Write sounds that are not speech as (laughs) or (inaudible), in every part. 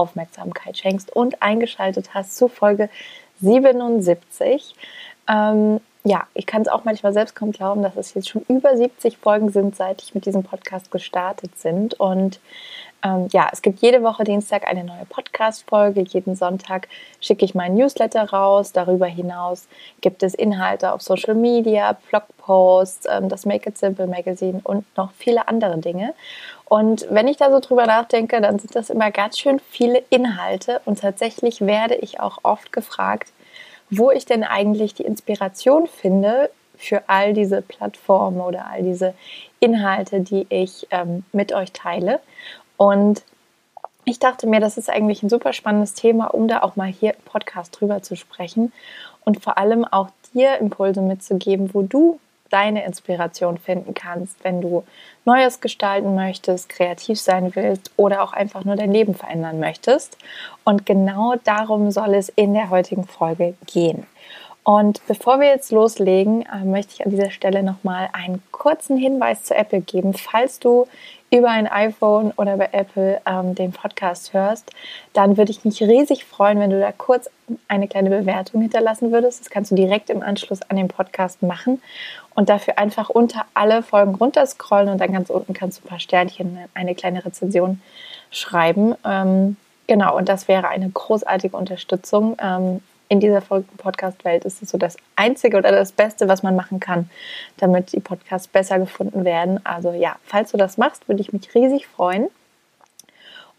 Aufmerksamkeit schenkst und eingeschaltet hast zu Folge 77. Ähm, ja, ich kann es auch manchmal selbst kaum glauben, dass es jetzt schon über 70 Folgen sind, seit ich mit diesem Podcast gestartet sind. Und ähm, ja, es gibt jede Woche Dienstag eine neue Podcast-Folge. Jeden Sonntag schicke ich meinen Newsletter raus. Darüber hinaus gibt es Inhalte auf Social Media, Blogposts, ähm, das Make It Simple Magazine und noch viele andere Dinge. Und wenn ich da so drüber nachdenke, dann sind das immer ganz schön viele Inhalte. Und tatsächlich werde ich auch oft gefragt, wo ich denn eigentlich die Inspiration finde für all diese Plattformen oder all diese Inhalte, die ich ähm, mit euch teile. Und ich dachte mir, das ist eigentlich ein super spannendes Thema, um da auch mal hier im Podcast drüber zu sprechen und vor allem auch dir Impulse mitzugeben, wo du deine Inspiration finden kannst, wenn du Neues gestalten möchtest, kreativ sein willst oder auch einfach nur dein Leben verändern möchtest. Und genau darum soll es in der heutigen Folge gehen. Und bevor wir jetzt loslegen, äh, möchte ich an dieser Stelle nochmal einen kurzen Hinweis zu Apple geben. Falls du über ein iPhone oder bei Apple ähm, den Podcast hörst, dann würde ich mich riesig freuen, wenn du da kurz eine kleine Bewertung hinterlassen würdest. Das kannst du direkt im Anschluss an den Podcast machen und dafür einfach unter alle Folgen runterscrollen und dann ganz unten kannst du ein paar Sternchen, eine kleine Rezension schreiben. Ähm, genau, und das wäre eine großartige Unterstützung. Ähm, in dieser Podcast-Welt ist es so das Einzige oder das Beste, was man machen kann, damit die Podcasts besser gefunden werden. Also ja, falls du das machst, würde ich mich riesig freuen.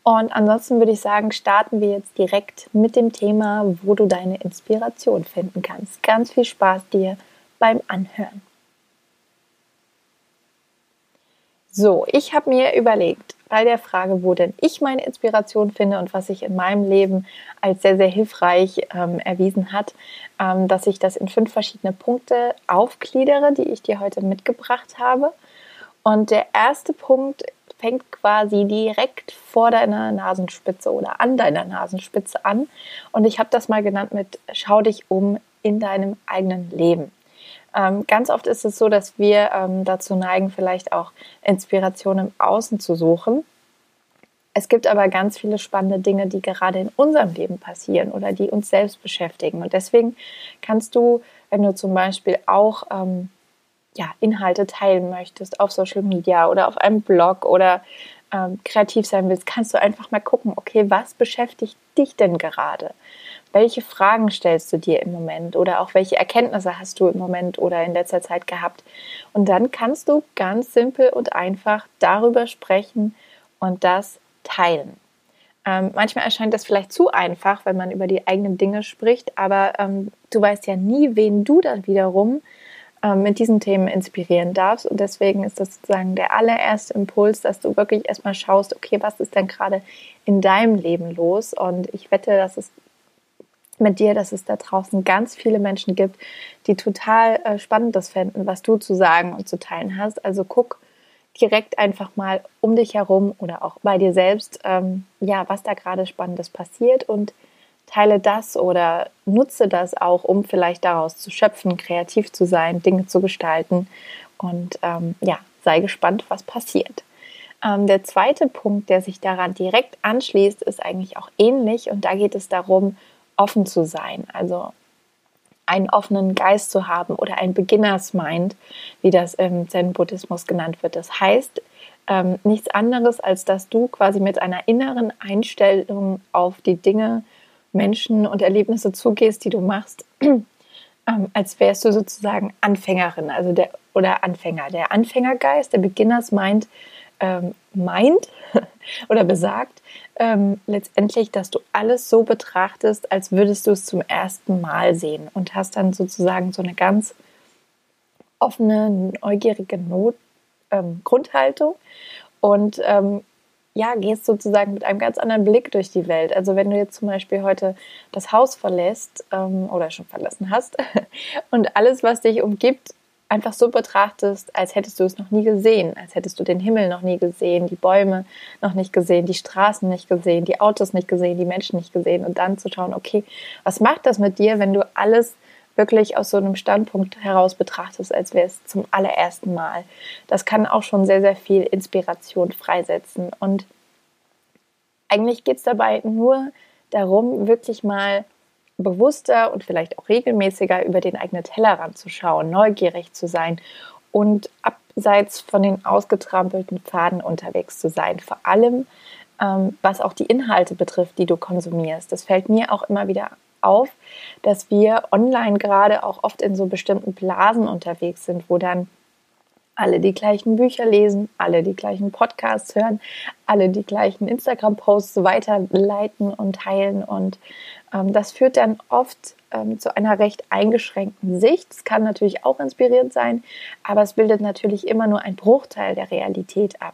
Und ansonsten würde ich sagen, starten wir jetzt direkt mit dem Thema, wo du deine Inspiration finden kannst. Ganz viel Spaß dir beim Anhören. So, ich habe mir überlegt, bei der Frage, wo denn ich meine Inspiration finde und was sich in meinem Leben als sehr, sehr hilfreich ähm, erwiesen hat, ähm, dass ich das in fünf verschiedene Punkte aufgliedere, die ich dir heute mitgebracht habe. Und der erste Punkt fängt quasi direkt vor deiner Nasenspitze oder an deiner Nasenspitze an. Und ich habe das mal genannt mit Schau dich um in deinem eigenen Leben. Ähm, ganz oft ist es so, dass wir ähm, dazu neigen, vielleicht auch Inspiration im Außen zu suchen. Es gibt aber ganz viele spannende Dinge, die gerade in unserem Leben passieren oder die uns selbst beschäftigen. Und deswegen kannst du, wenn du zum Beispiel auch ähm, ja, Inhalte teilen möchtest auf Social Media oder auf einem Blog oder ähm, kreativ sein willst, kannst du einfach mal gucken, okay, was beschäftigt dich denn gerade? Welche Fragen stellst du dir im Moment oder auch welche Erkenntnisse hast du im Moment oder in letzter Zeit gehabt. Und dann kannst du ganz simpel und einfach darüber sprechen und das teilen. Ähm, manchmal erscheint das vielleicht zu einfach, wenn man über die eigenen Dinge spricht, aber ähm, du weißt ja nie, wen du dann wiederum ähm, mit diesen Themen inspirieren darfst. Und deswegen ist das sozusagen der allererste Impuls, dass du wirklich erstmal schaust, okay, was ist denn gerade in deinem Leben los? Und ich wette, dass es mit dir, dass es da draußen ganz viele Menschen gibt, die total äh, spannend fänden, was du zu sagen und zu teilen hast. Also guck direkt einfach mal um dich herum oder auch bei dir selbst, ähm, ja, was da gerade Spannendes passiert und teile das oder nutze das auch, um vielleicht daraus zu schöpfen, kreativ zu sein, Dinge zu gestalten und ähm, ja, sei gespannt, was passiert. Ähm, der zweite Punkt, der sich daran direkt anschließt, ist eigentlich auch ähnlich und da geht es darum, offen zu sein, also einen offenen Geist zu haben oder ein Beginners Mind, wie das im Zen-Buddhismus genannt wird. Das heißt ähm, nichts anderes, als dass du quasi mit einer inneren Einstellung auf die Dinge, Menschen und Erlebnisse zugehst, die du machst, (clears throat) ähm, als wärst du sozusagen Anfängerin, also der oder Anfänger. Der Anfängergeist, der Beginners Mind ähm, meint (laughs) oder besagt ähm, letztendlich, dass du alles so betrachtest, als würdest du es zum ersten Mal sehen und hast dann sozusagen so eine ganz offene, neugierige Not, ähm, Grundhaltung und ähm, ja, gehst sozusagen mit einem ganz anderen Blick durch die Welt. Also wenn du jetzt zum Beispiel heute das Haus verlässt ähm, oder schon verlassen hast (laughs) und alles, was dich umgibt, einfach so betrachtest, als hättest du es noch nie gesehen, als hättest du den Himmel noch nie gesehen, die Bäume noch nicht gesehen, die Straßen nicht gesehen, die Autos nicht gesehen, die Menschen nicht gesehen und dann zu schauen, okay, was macht das mit dir, wenn du alles wirklich aus so einem Standpunkt heraus betrachtest, als wäre es zum allerersten Mal. Das kann auch schon sehr, sehr viel Inspiration freisetzen. Und eigentlich geht es dabei nur darum, wirklich mal bewusster und vielleicht auch regelmäßiger über den eigenen Tellerrand zu schauen, neugierig zu sein und abseits von den ausgetrampelten Pfaden unterwegs zu sein. Vor allem, ähm, was auch die Inhalte betrifft, die du konsumierst. Das fällt mir auch immer wieder auf, dass wir online gerade auch oft in so bestimmten Blasen unterwegs sind, wo dann alle die gleichen Bücher lesen, alle die gleichen Podcasts hören, alle die gleichen Instagram-Posts weiterleiten und teilen. Und das führt dann oft ähm, zu einer recht eingeschränkten Sicht. Es kann natürlich auch inspirierend sein, aber es bildet natürlich immer nur einen Bruchteil der Realität ab.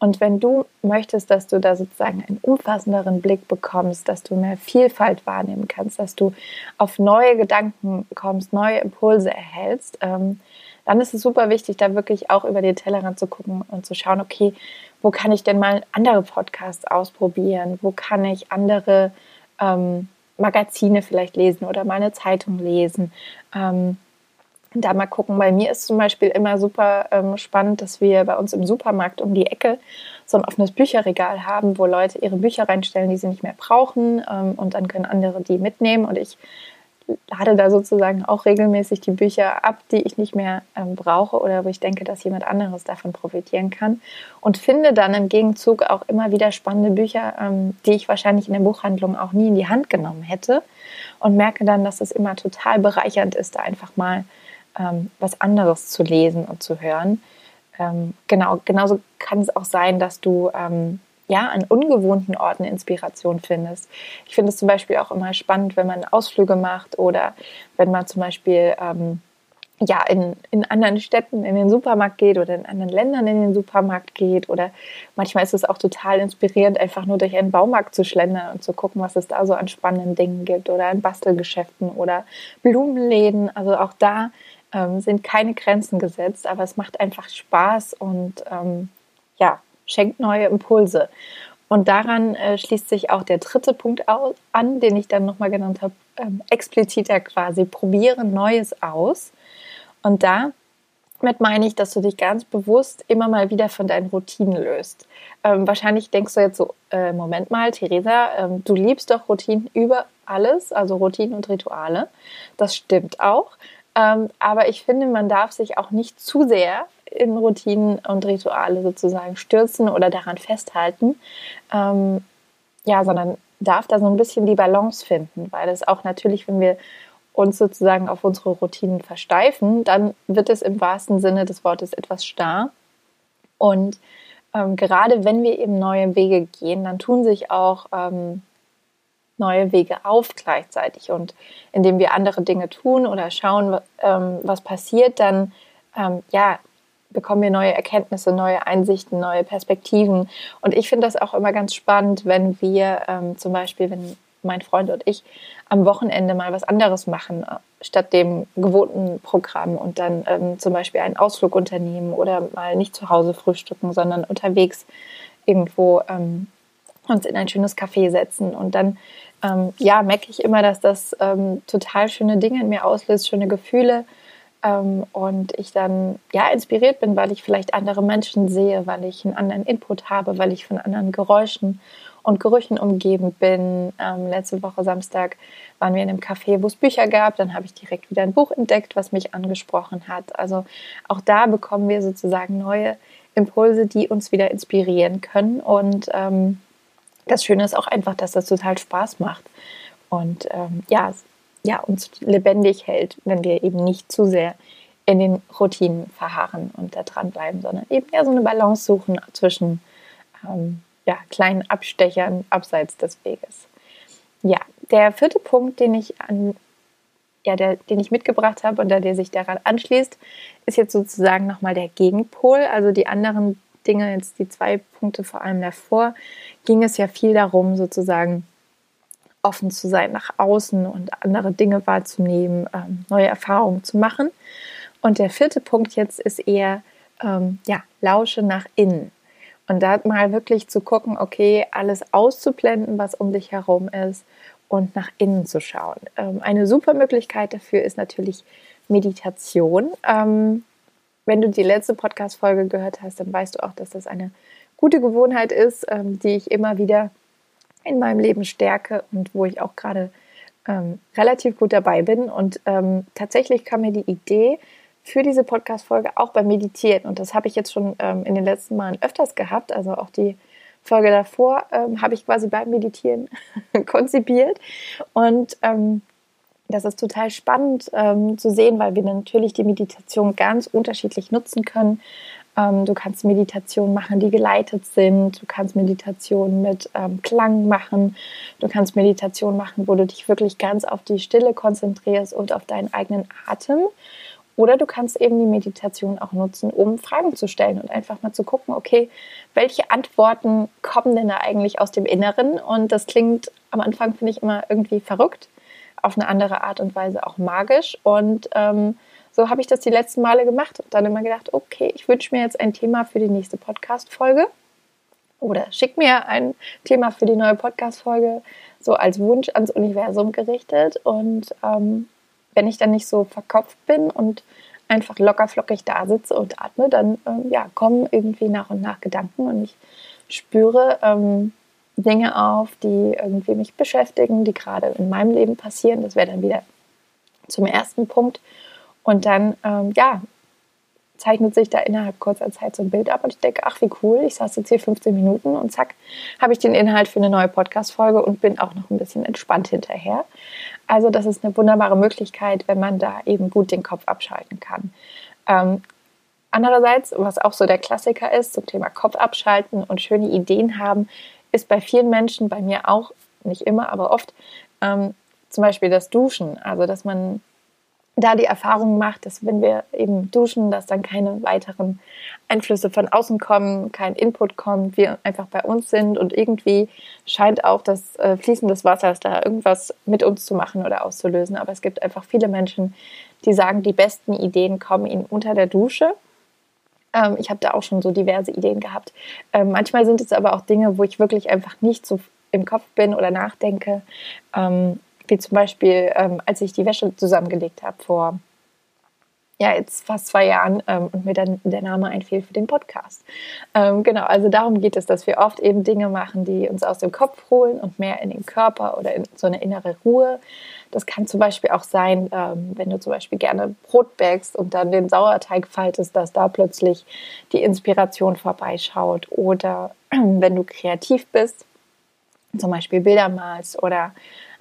Und wenn du möchtest, dass du da sozusagen einen umfassenderen Blick bekommst, dass du mehr Vielfalt wahrnehmen kannst, dass du auf neue Gedanken kommst, neue Impulse erhältst, ähm, dann ist es super wichtig, da wirklich auch über den Tellerrand zu gucken und zu schauen, okay, wo kann ich denn mal andere Podcasts ausprobieren? Wo kann ich andere ähm, Magazine vielleicht lesen oder mal eine Zeitung lesen? Ähm, da mal gucken. Bei mir ist zum Beispiel immer super ähm, spannend, dass wir bei uns im Supermarkt um die Ecke so ein offenes Bücherregal haben, wo Leute ihre Bücher reinstellen, die sie nicht mehr brauchen ähm, und dann können andere die mitnehmen und ich lade da sozusagen auch regelmäßig die Bücher ab, die ich nicht mehr ähm, brauche oder wo ich denke, dass jemand anderes davon profitieren kann und finde dann im Gegenzug auch immer wieder spannende Bücher, ähm, die ich wahrscheinlich in der Buchhandlung auch nie in die Hand genommen hätte und merke dann, dass es immer total bereichernd ist, da einfach mal ähm, was anderes zu lesen und zu hören. Ähm, genau, genauso kann es auch sein, dass du ähm, ja an ungewohnten Orten Inspiration findest. Ich finde es zum Beispiel auch immer spannend, wenn man Ausflüge macht oder wenn man zum Beispiel ähm, ja, in, in anderen Städten in den Supermarkt geht oder in anderen Ländern in den Supermarkt geht. Oder manchmal ist es auch total inspirierend, einfach nur durch einen Baumarkt zu schlendern und zu gucken, was es da so an spannenden Dingen gibt. Oder in Bastelgeschäften oder Blumenläden. Also auch da ähm, sind keine Grenzen gesetzt, aber es macht einfach Spaß und ähm, ja, schenkt neue Impulse. Und daran äh, schließt sich auch der dritte Punkt an, den ich dann nochmal genannt habe, ähm, expliziter quasi, probiere Neues aus. Und damit meine ich, dass du dich ganz bewusst immer mal wieder von deinen Routinen löst. Ähm, wahrscheinlich denkst du jetzt so, äh, Moment mal, Theresa, ähm, du liebst doch Routinen über alles, also Routinen und Rituale. Das stimmt auch. Ähm, aber ich finde, man darf sich auch nicht zu sehr in Routinen und Rituale sozusagen stürzen oder daran festhalten. Ähm, ja, sondern darf da so ein bisschen die Balance finden, weil es auch natürlich, wenn wir uns sozusagen auf unsere Routinen versteifen, dann wird es im wahrsten Sinne des Wortes etwas starr. Und ähm, gerade wenn wir eben neue Wege gehen, dann tun sich auch ähm, neue Wege auf gleichzeitig. Und indem wir andere Dinge tun oder schauen, ähm, was passiert, dann ähm, ja, bekommen wir neue Erkenntnisse, neue Einsichten, neue Perspektiven. Und ich finde das auch immer ganz spannend, wenn wir ähm, zum Beispiel, wenn mein Freund und ich am Wochenende mal was anderes machen, äh, statt dem gewohnten Programm und dann ähm, zum Beispiel einen Ausflug unternehmen oder mal nicht zu Hause frühstücken, sondern unterwegs irgendwo ähm, uns in ein schönes Café setzen. Und dann, ähm, ja, merke ich immer, dass das ähm, total schöne Dinge in mir auslöst, schöne Gefühle. Ähm, und ich dann, ja, inspiriert bin, weil ich vielleicht andere Menschen sehe, weil ich einen anderen Input habe, weil ich von anderen Geräuschen und Gerüchen umgeben bin. Ähm, letzte Woche Samstag waren wir in einem Café, wo es Bücher gab. Dann habe ich direkt wieder ein Buch entdeckt, was mich angesprochen hat. Also auch da bekommen wir sozusagen neue Impulse, die uns wieder inspirieren können. Und ähm, das Schöne ist auch einfach, dass das total Spaß macht und ähm, ja, ja, uns lebendig hält, wenn wir eben nicht zu sehr in den Routinen verharren und da dranbleiben, sondern eben ja so eine Balance suchen zwischen ähm, ja, kleinen Abstechern abseits des Weges. Ja, der vierte Punkt, den ich an ja, der, den ich mitgebracht habe und der, der sich daran anschließt, ist jetzt sozusagen nochmal der Gegenpol. Also die anderen Dinge, jetzt die zwei Punkte vor allem davor, ging es ja viel darum, sozusagen offen zu sein nach außen und andere Dinge wahrzunehmen, ähm, neue Erfahrungen zu machen. Und der vierte Punkt jetzt ist eher, ähm, ja, lausche nach innen. Und da mal wirklich zu gucken, okay, alles auszublenden, was um dich herum ist und nach innen zu schauen. Ähm, eine super Möglichkeit dafür ist natürlich Meditation. Ähm, wenn du die letzte Podcast-Folge gehört hast, dann weißt du auch, dass das eine gute Gewohnheit ist, ähm, die ich immer wieder in meinem Leben stärke und wo ich auch gerade ähm, relativ gut dabei bin. Und ähm, tatsächlich kam mir die Idee für diese Podcast-Folge auch beim Meditieren. Und das habe ich jetzt schon ähm, in den letzten Malen öfters gehabt. Also auch die Folge davor ähm, habe ich quasi beim Meditieren (laughs) konzipiert. Und ähm, das ist total spannend ähm, zu sehen, weil wir natürlich die Meditation ganz unterschiedlich nutzen können. Ähm, du kannst Meditationen machen, die geleitet sind. Du kannst Meditationen mit ähm, Klang machen. Du kannst Meditationen machen, wo du dich wirklich ganz auf die Stille konzentrierst und auf deinen eigenen Atem. Oder du kannst eben die Meditation auch nutzen, um Fragen zu stellen und einfach mal zu gucken, okay, welche Antworten kommen denn da eigentlich aus dem Inneren? Und das klingt am Anfang, finde ich, immer irgendwie verrückt, auf eine andere Art und Weise auch magisch. Und ähm, so habe ich das die letzten Male gemacht und dann immer gedacht, okay, ich wünsche mir jetzt ein Thema für die nächste Podcast-Folge oder schick mir ein Thema für die neue Podcast-Folge so als Wunsch ans Universum gerichtet. Und ähm, wenn ich dann nicht so verkopft bin und einfach locker flockig da sitze und atme, dann ähm, ja, kommen irgendwie nach und nach Gedanken und ich spüre ähm, Dinge auf, die irgendwie mich beschäftigen, die gerade in meinem Leben passieren. Das wäre dann wieder zum ersten Punkt. Und dann, ähm, ja, zeichnet sich da innerhalb kurzer Zeit so ein Bild ab und ich denke, ach wie cool, ich saß jetzt hier 15 Minuten und zack, habe ich den Inhalt für eine neue Podcast-Folge und bin auch noch ein bisschen entspannt hinterher. Also das ist eine wunderbare Möglichkeit, wenn man da eben gut den Kopf abschalten kann. Ähm, andererseits, was auch so der Klassiker ist zum Thema Kopf abschalten und schöne Ideen haben, ist bei vielen Menschen, bei mir auch, nicht immer, aber oft, ähm, zum Beispiel das Duschen. Also dass man da die Erfahrung macht, dass wenn wir eben duschen, dass dann keine weiteren Einflüsse von außen kommen, kein Input kommt, wir einfach bei uns sind und irgendwie scheint auch das äh, Fließen des Wassers da irgendwas mit uns zu machen oder auszulösen. Aber es gibt einfach viele Menschen, die sagen, die besten Ideen kommen ihnen unter der Dusche. Ähm, ich habe da auch schon so diverse Ideen gehabt. Ähm, manchmal sind es aber auch Dinge, wo ich wirklich einfach nicht so im Kopf bin oder nachdenke. Ähm, wie zum Beispiel, ähm, als ich die Wäsche zusammengelegt habe vor ja, jetzt fast zwei Jahren ähm, und mir dann der Name einfiel für den Podcast. Ähm, genau, also darum geht es, dass wir oft eben Dinge machen, die uns aus dem Kopf holen und mehr in den Körper oder in so eine innere Ruhe. Das kann zum Beispiel auch sein, ähm, wenn du zum Beispiel gerne Brot bäckst und dann den Sauerteig faltest, dass da plötzlich die Inspiration vorbeischaut. Oder (clears throat) wenn du kreativ bist, zum Beispiel Bilder malst oder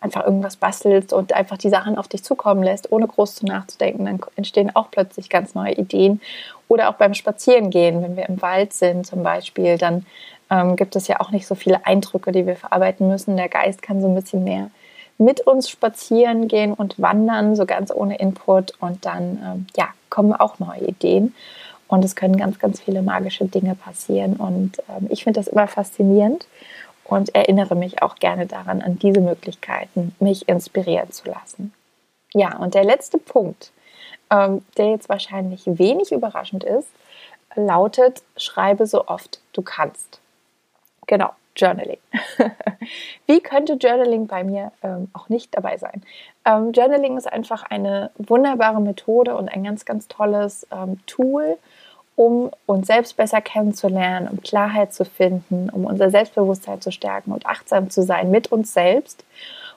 einfach irgendwas bastelst und einfach die Sachen auf dich zukommen lässt, ohne groß zu nachzudenken, dann entstehen auch plötzlich ganz neue Ideen. Oder auch beim Spazierengehen, wenn wir im Wald sind zum Beispiel, dann ähm, gibt es ja auch nicht so viele Eindrücke, die wir verarbeiten müssen. Der Geist kann so ein bisschen mehr mit uns spazieren gehen und wandern, so ganz ohne Input. Und dann ähm, ja, kommen auch neue Ideen. Und es können ganz, ganz viele magische Dinge passieren. Und ähm, ich finde das immer faszinierend und erinnere mich auch gerne daran, an diese Möglichkeiten, mich inspirieren zu lassen. Ja, und der letzte Punkt, ähm, der jetzt wahrscheinlich wenig überraschend ist, lautet, schreibe so oft du kannst. Genau, Journaling. (laughs) Wie könnte Journaling bei mir ähm, auch nicht dabei sein? Ähm, Journaling ist einfach eine wunderbare Methode und ein ganz, ganz tolles ähm, Tool, um uns selbst besser kennenzulernen, um Klarheit zu finden, um unser Selbstbewusstsein zu stärken und achtsam zu sein mit uns selbst.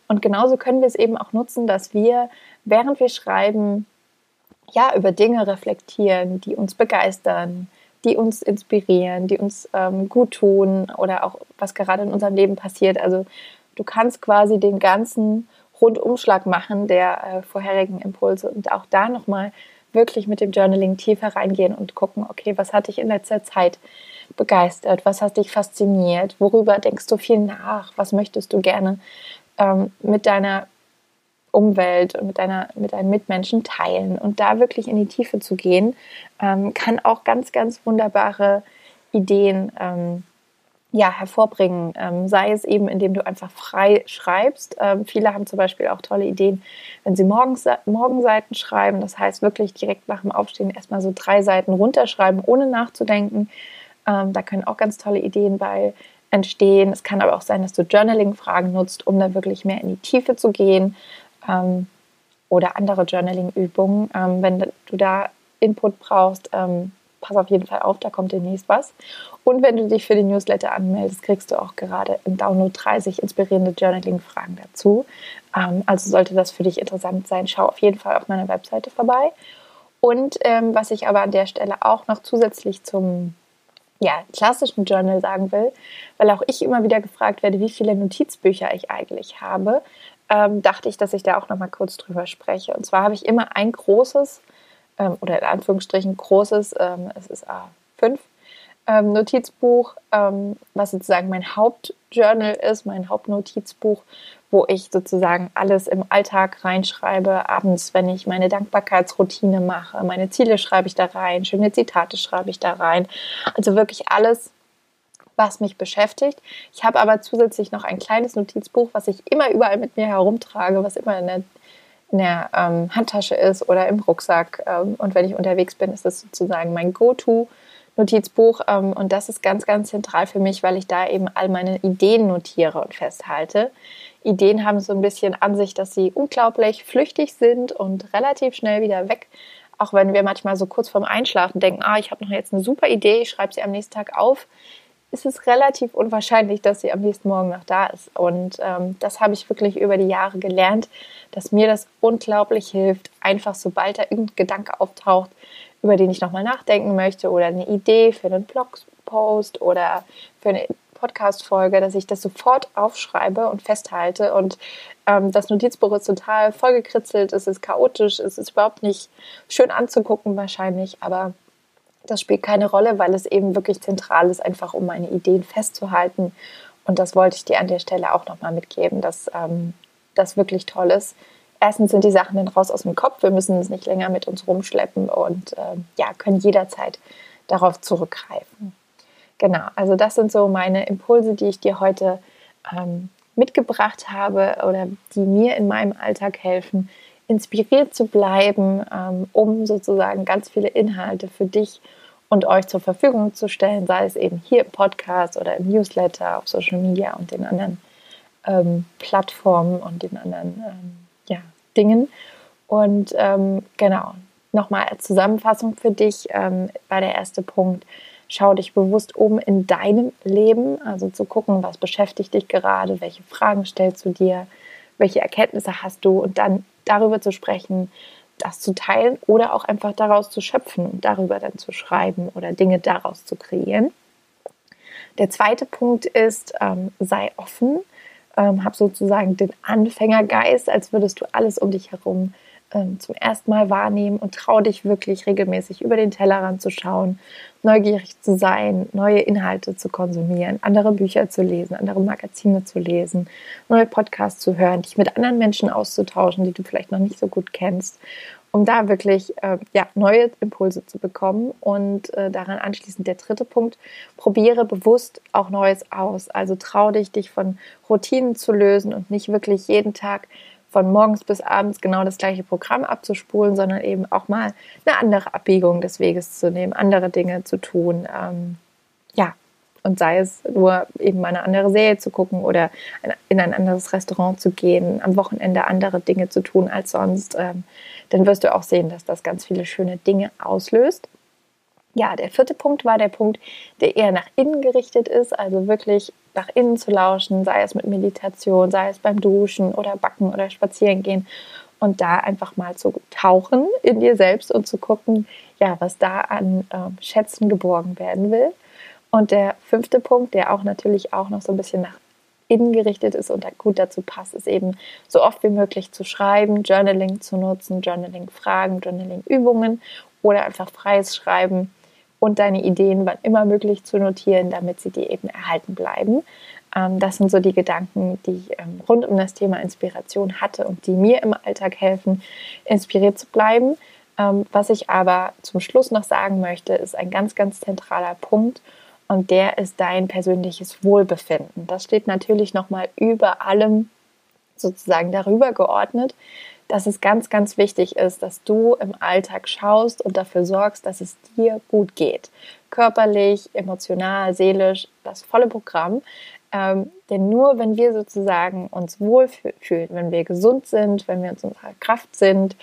Und genauso können wir es eben auch nutzen, dass wir, während wir schreiben, ja, über Dinge reflektieren, die uns begeistern, die uns inspirieren, die uns ähm, gut tun oder auch was gerade in unserem Leben passiert. Also du kannst quasi den ganzen Rundumschlag machen der äh, vorherigen Impulse und auch da nochmal wirklich mit dem Journaling tiefer reingehen und gucken, okay, was hat dich in letzter Zeit begeistert? Was hat dich fasziniert? Worüber denkst du viel nach? Was möchtest du gerne ähm, mit deiner Umwelt und mit, deiner, mit deinen Mitmenschen teilen? Und da wirklich in die Tiefe zu gehen, ähm, kann auch ganz, ganz wunderbare Ideen ähm, ja, hervorbringen. Ähm, sei es eben, indem du einfach frei schreibst. Ähm, viele haben zum Beispiel auch tolle Ideen, wenn sie morgens, Morgenseiten schreiben. Das heißt, wirklich direkt nach dem Aufstehen erstmal so drei Seiten runterschreiben, ohne nachzudenken. Ähm, da können auch ganz tolle Ideen bei entstehen. Es kann aber auch sein, dass du Journaling-Fragen nutzt, um da wirklich mehr in die Tiefe zu gehen. Ähm, oder andere Journaling-Übungen. Ähm, wenn du da Input brauchst, ähm, pass auf jeden Fall auf, da kommt demnächst was. Und wenn du dich für den Newsletter anmeldest, kriegst du auch gerade im Download 30 inspirierende Journaling-Fragen dazu. Ähm, also sollte das für dich interessant sein, schau auf jeden Fall auf meiner Webseite vorbei. Und ähm, was ich aber an der Stelle auch noch zusätzlich zum ja, klassischen Journal sagen will, weil auch ich immer wieder gefragt werde, wie viele Notizbücher ich eigentlich habe, ähm, dachte ich, dass ich da auch noch mal kurz drüber spreche. Und zwar habe ich immer ein großes ähm, oder in Anführungsstrichen großes, ähm, es ist A5, ähm, Notizbuch, ähm, was sozusagen mein Hauptjournal ist, mein Hauptnotizbuch, wo ich sozusagen alles im Alltag reinschreibe. Abends, wenn ich meine Dankbarkeitsroutine mache, meine Ziele schreibe ich da rein, schöne Zitate schreibe ich da rein. Also wirklich alles, was mich beschäftigt. Ich habe aber zusätzlich noch ein kleines Notizbuch, was ich immer überall mit mir herumtrage, was immer in der in der ähm, Handtasche ist oder im Rucksack. Ähm, und wenn ich unterwegs bin, ist das sozusagen mein Go-To-Notizbuch. Ähm, und das ist ganz, ganz zentral für mich, weil ich da eben all meine Ideen notiere und festhalte. Ideen haben so ein bisschen an sich, dass sie unglaublich flüchtig sind und relativ schnell wieder weg. Auch wenn wir manchmal so kurz vorm Einschlafen denken, ah, ich habe noch jetzt eine super Idee, ich schreibe sie am nächsten Tag auf ist es relativ unwahrscheinlich, dass sie am nächsten Morgen noch da ist. Und ähm, das habe ich wirklich über die Jahre gelernt, dass mir das unglaublich hilft, einfach sobald da irgendein Gedanke auftaucht, über den ich nochmal nachdenken möchte oder eine Idee für einen Blogpost oder für eine Podcast-Folge, dass ich das sofort aufschreibe und festhalte. Und ähm, das Notizbuch ist total vollgekritzelt, es ist chaotisch, es ist überhaupt nicht schön anzugucken wahrscheinlich, aber das spielt keine Rolle, weil es eben wirklich zentral ist, einfach um meine Ideen festzuhalten. Und das wollte ich dir an der Stelle auch nochmal mitgeben, dass ähm, das wirklich toll ist. Erstens sind die Sachen dann raus aus dem Kopf, wir müssen es nicht länger mit uns rumschleppen und ähm, ja, können jederzeit darauf zurückgreifen. Genau, also das sind so meine Impulse, die ich dir heute ähm, mitgebracht habe oder die mir in meinem Alltag helfen, inspiriert zu bleiben, ähm, um sozusagen ganz viele Inhalte für dich und euch zur Verfügung zu stellen, sei es eben hier im Podcast oder im Newsletter, auf Social Media und den anderen ähm, Plattformen und den anderen ähm, ja, Dingen. Und ähm, genau, nochmal als Zusammenfassung für dich ähm, war der erste Punkt, schau dich bewusst um in deinem Leben, also zu gucken, was beschäftigt dich gerade, welche Fragen stellst du dir, welche Erkenntnisse hast du und dann darüber zu sprechen, das zu teilen oder auch einfach daraus zu schöpfen und darüber dann zu schreiben oder Dinge daraus zu kreieren. Der zweite Punkt ist, ähm, sei offen, ähm, hab sozusagen den Anfängergeist, als würdest du alles um dich herum ähm, zum ersten Mal wahrnehmen und trau dich wirklich regelmäßig über den Tellerrand zu schauen, neugierig zu sein, neue Inhalte zu konsumieren, andere Bücher zu lesen, andere Magazine zu lesen, neue Podcasts zu hören, dich mit anderen Menschen auszutauschen, die du vielleicht noch nicht so gut kennst, um da wirklich äh, ja, neue Impulse zu bekommen. Und äh, daran anschließend der dritte Punkt, probiere bewusst auch Neues aus. Also trau dich, dich von Routinen zu lösen und nicht wirklich jeden Tag von morgens bis abends genau das gleiche Programm abzuspulen, sondern eben auch mal eine andere Abbiegung des Weges zu nehmen, andere Dinge zu tun. Ähm, ja, und sei es nur eben mal eine andere Serie zu gucken oder in ein anderes Restaurant zu gehen, am Wochenende andere Dinge zu tun als sonst, ähm, dann wirst du auch sehen, dass das ganz viele schöne Dinge auslöst. Ja, der vierte Punkt war der Punkt, der eher nach innen gerichtet ist, also wirklich nach innen zu lauschen, sei es mit Meditation, sei es beim Duschen oder Backen oder Spazieren gehen und da einfach mal zu tauchen in dir selbst und zu gucken, ja, was da an äh, Schätzen geborgen werden will. Und der fünfte Punkt, der auch natürlich auch noch so ein bisschen nach innen gerichtet ist und gut dazu passt, ist eben so oft wie möglich zu schreiben, Journaling zu nutzen, Journaling-Fragen, Journaling-Übungen oder einfach freies Schreiben und deine Ideen wann immer möglich zu notieren, damit sie dir eben erhalten bleiben. Ähm, das sind so die Gedanken, die ich ähm, rund um das Thema Inspiration hatte und die mir im Alltag helfen, inspiriert zu bleiben. Ähm, was ich aber zum Schluss noch sagen möchte, ist ein ganz, ganz zentraler Punkt. und der ist dein persönliches Wohlbefinden. Das steht natürlich nochmal über allem sozusagen darüber geordnet, dass es ganz, ganz wichtig ist, dass du im Alltag schaust und dafür sorgst, dass es dir gut geht. Körperlich, emotional, seelisch, das volle Programm. Ähm, denn nur wenn wir sozusagen uns wohlfühlen, wenn wir gesund sind, wenn wir in unserer Kraft sind,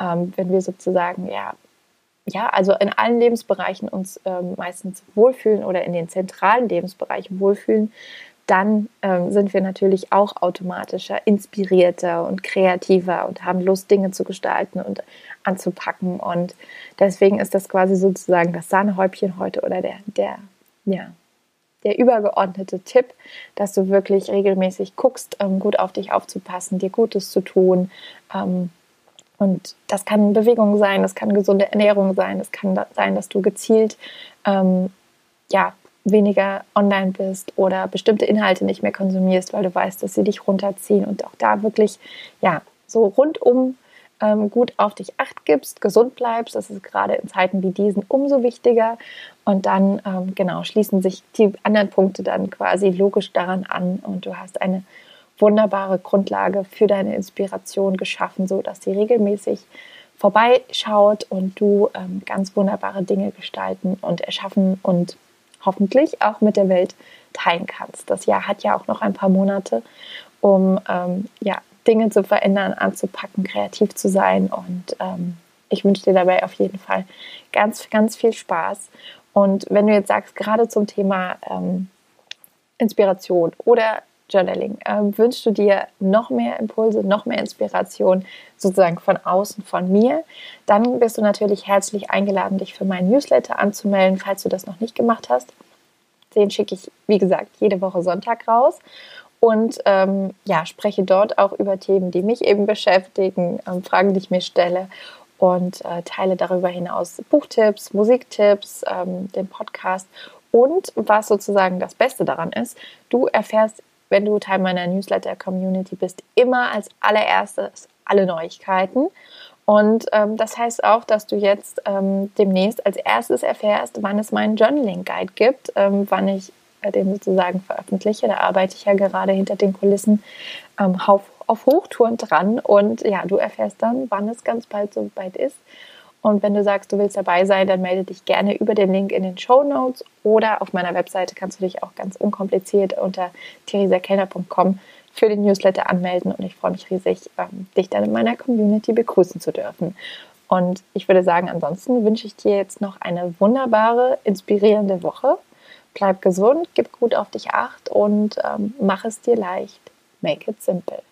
ähm, wenn wir sozusagen, ja, ja, also in allen Lebensbereichen uns ähm, meistens wohlfühlen oder in den zentralen Lebensbereichen wohlfühlen, dann ähm, sind wir natürlich auch automatischer, inspirierter und kreativer und haben Lust, Dinge zu gestalten und anzupacken. Und deswegen ist das quasi sozusagen das Sahnehäubchen heute oder der, der, ja, der übergeordnete Tipp, dass du wirklich regelmäßig guckst, ähm, gut auf dich aufzupassen, dir Gutes zu tun. Ähm, und das kann Bewegung sein, das kann gesunde Ernährung sein, es kann sein, dass du gezielt ähm, ja, weniger online bist oder bestimmte Inhalte nicht mehr konsumierst, weil du weißt, dass sie dich runterziehen und auch da wirklich ja so rundum ähm, gut auf dich acht gibst, gesund bleibst. Das ist gerade in Zeiten wie diesen umso wichtiger. Und dann ähm, genau schließen sich die anderen Punkte dann quasi logisch daran an und du hast eine wunderbare Grundlage für deine Inspiration geschaffen, so dass sie regelmäßig vorbeischaut und du ähm, ganz wunderbare Dinge gestalten und erschaffen und hoffentlich auch mit der Welt teilen kannst. Das Jahr hat ja auch noch ein paar Monate, um ähm, ja, Dinge zu verändern, anzupacken, kreativ zu sein. Und ähm, ich wünsche dir dabei auf jeden Fall ganz, ganz viel Spaß. Und wenn du jetzt sagst, gerade zum Thema ähm, Inspiration oder Journaling, ähm, wünschst du dir noch mehr Impulse, noch mehr Inspiration sozusagen von außen, von mir, dann bist du natürlich herzlich eingeladen, dich für meinen Newsletter anzumelden, falls du das noch nicht gemacht hast. Den schicke ich, wie gesagt, jede Woche Sonntag raus. Und ähm, ja, spreche dort auch über Themen, die mich eben beschäftigen, ähm, Fragen, die ich mir stelle. Und äh, teile darüber hinaus Buchtipps, Musiktipps, ähm, den Podcast. Und was sozusagen das Beste daran ist, du erfährst wenn du Teil meiner Newsletter-Community bist, immer als allererstes alle Neuigkeiten. Und ähm, das heißt auch, dass du jetzt ähm, demnächst als erstes erfährst, wann es meinen Journaling Guide gibt, ähm, wann ich äh, den sozusagen veröffentliche. Da arbeite ich ja gerade hinter den Kulissen ähm, auf, auf Hochtouren dran. Und ja, du erfährst dann, wann es ganz bald so weit ist. Und wenn du sagst, du willst dabei sein, dann melde dich gerne über den Link in den Show Notes oder auf meiner Webseite kannst du dich auch ganz unkompliziert unter theresakellner.com für den Newsletter anmelden und ich freue mich riesig, ähm, dich dann in meiner Community begrüßen zu dürfen. Und ich würde sagen, ansonsten wünsche ich dir jetzt noch eine wunderbare, inspirierende Woche. Bleib gesund, gib gut auf dich acht und ähm, mach es dir leicht. Make it simple.